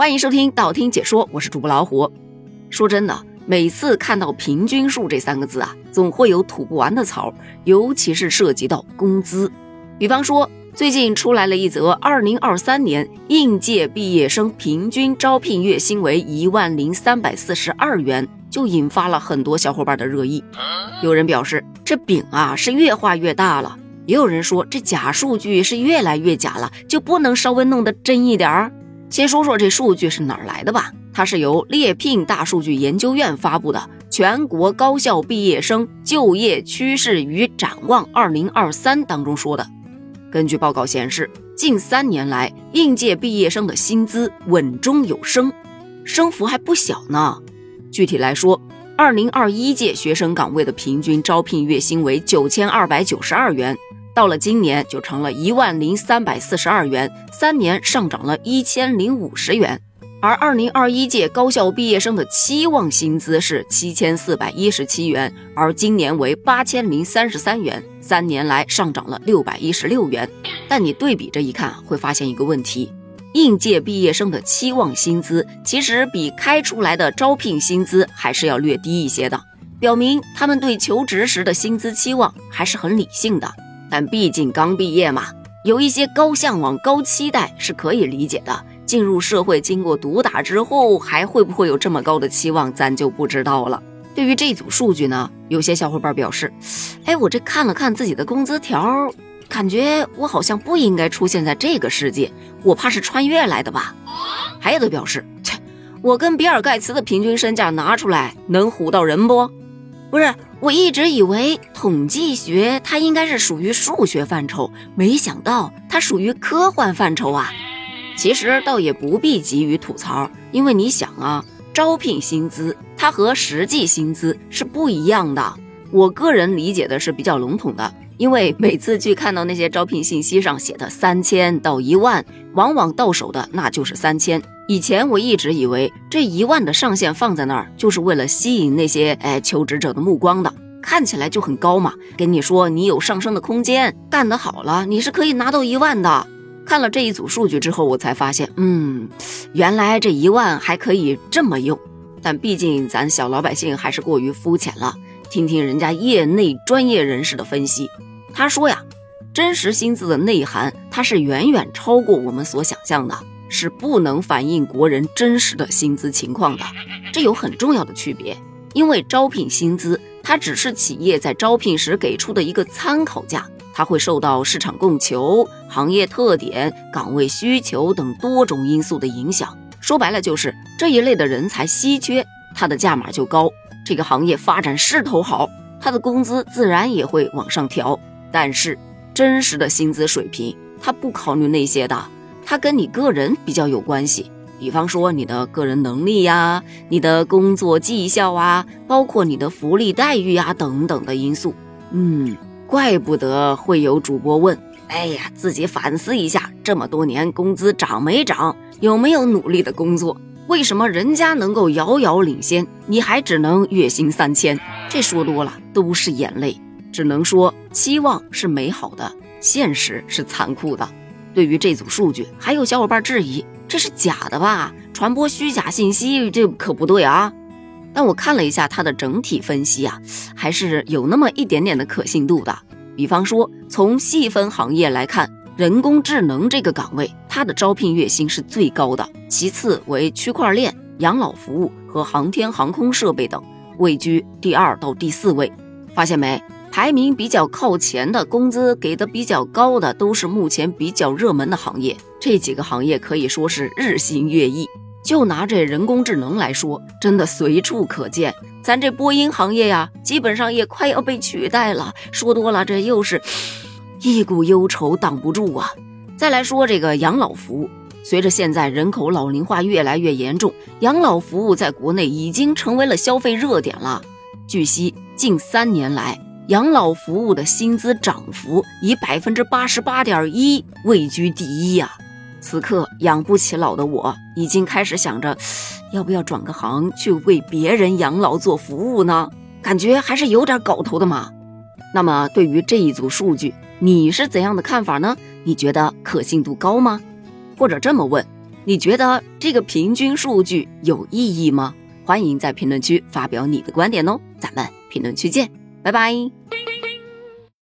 欢迎收听道听解说，我是主播老虎。说真的，每次看到“平均数”这三个字啊，总会有吐不完的槽，尤其是涉及到工资。比方说，最近出来了一则二零二三年应届毕业生平均招聘月薪为一万零三百四十二元，就引发了很多小伙伴的热议。有人表示，这饼啊是越画越大了；也有人说，这假数据是越来越假了，就不能稍微弄得真一点儿。先说说这数据是哪儿来的吧，它是由猎聘大数据研究院发布的《全国高校毕业生就业趋势与展望（二零二三）》当中说的。根据报告显示，近三年来应届毕业生的薪资稳中有升，升幅还不小呢。具体来说，二零二一届学生岗位的平均招聘月薪为九千二百九十二元。到了今年就成了一万零三百四十二元，三年上涨了一千零五十元。而二零二一届高校毕业生的期望薪资是七千四百一十七元，而今年为八千零三十三元，三年来上涨了六百一十六元。但你对比着一看，会发现一个问题：应届毕业生的期望薪资其实比开出来的招聘薪资还是要略低一些的，表明他们对求职时的薪资期望还是很理性的。但毕竟刚毕业嘛，有一些高向往、高期待是可以理解的。进入社会经过毒打之后，还会不会有这么高的期望，咱就不知道了。对于这组数据呢，有些小伙伴表示：“哎，我这看了看自己的工资条，感觉我好像不应该出现在这个世界，我怕是穿越来的吧。”还有的表示：“切，我跟比尔盖茨的平均身价拿出来，能唬到人不？不是。”我一直以为统计学它应该是属于数学范畴，没想到它属于科幻范畴啊！其实倒也不必急于吐槽，因为你想啊，招聘薪资它和实际薪资是不一样的。我个人理解的是比较笼统的，因为每次去看到那些招聘信息上写的三千到一万，往往到手的那就是三千。以前我一直以为这一万的上限放在那儿，就是为了吸引那些哎求职者的目光的，看起来就很高嘛。跟你说你有上升的空间，干得好了你是可以拿到一万的。看了这一组数据之后，我才发现，嗯，原来这一万还可以这么用。但毕竟咱小老百姓还是过于肤浅了，听听人家业内专业人士的分析。他说呀，真实薪资的内涵，它是远远超过我们所想象的。是不能反映国人真实的薪资情况的，这有很重要的区别。因为招聘薪资它只是企业在招聘时给出的一个参考价，它会受到市场供求、行业特点、岗位需求等多种因素的影响。说白了就是这一类的人才稀缺，它的价码就高。这个行业发展势头好，它的工资自然也会往上调。但是真实的薪资水平，它不考虑那些的。它跟你个人比较有关系，比方说你的个人能力呀、你的工作绩效啊，包括你的福利待遇呀等等的因素。嗯，怪不得会有主播问：哎呀，自己反思一下，这么多年工资涨没涨？有没有努力的工作？为什么人家能够遥遥领先，你还只能月薪三千？这说多了都是眼泪。只能说，期望是美好的，现实是残酷的。对于这组数据，还有小伙伴质疑这是假的吧？传播虚假信息，这可不对啊！但我看了一下它的整体分析啊，还是有那么一点点的可信度的。比方说，从细分行业来看，人工智能这个岗位，它的招聘月薪是最高的，其次为区块链、养老服务和航天航空设备等，位居第二到第四位。发现没？排名比较靠前的，工资给的比较高的，都是目前比较热门的行业。这几个行业可以说是日新月异。就拿这人工智能来说，真的随处可见。咱这播音行业呀，基本上也快要被取代了。说多了，这又是一股忧愁挡不住啊。再来说这个养老服务，随着现在人口老龄化越来越严重，养老服务在国内已经成为了消费热点了。据悉，近三年来，养老服务的薪资涨幅以百分之八十八点一位居第一呀！此刻养不起老的我，已经开始想着，要不要转个行去为别人养老做服务呢？感觉还是有点搞头的嘛。那么对于这一组数据，你是怎样的看法呢？你觉得可信度高吗？或者这么问，你觉得这个平均数据有意义吗？欢迎在评论区发表你的观点哦，咱们评论区见，拜拜。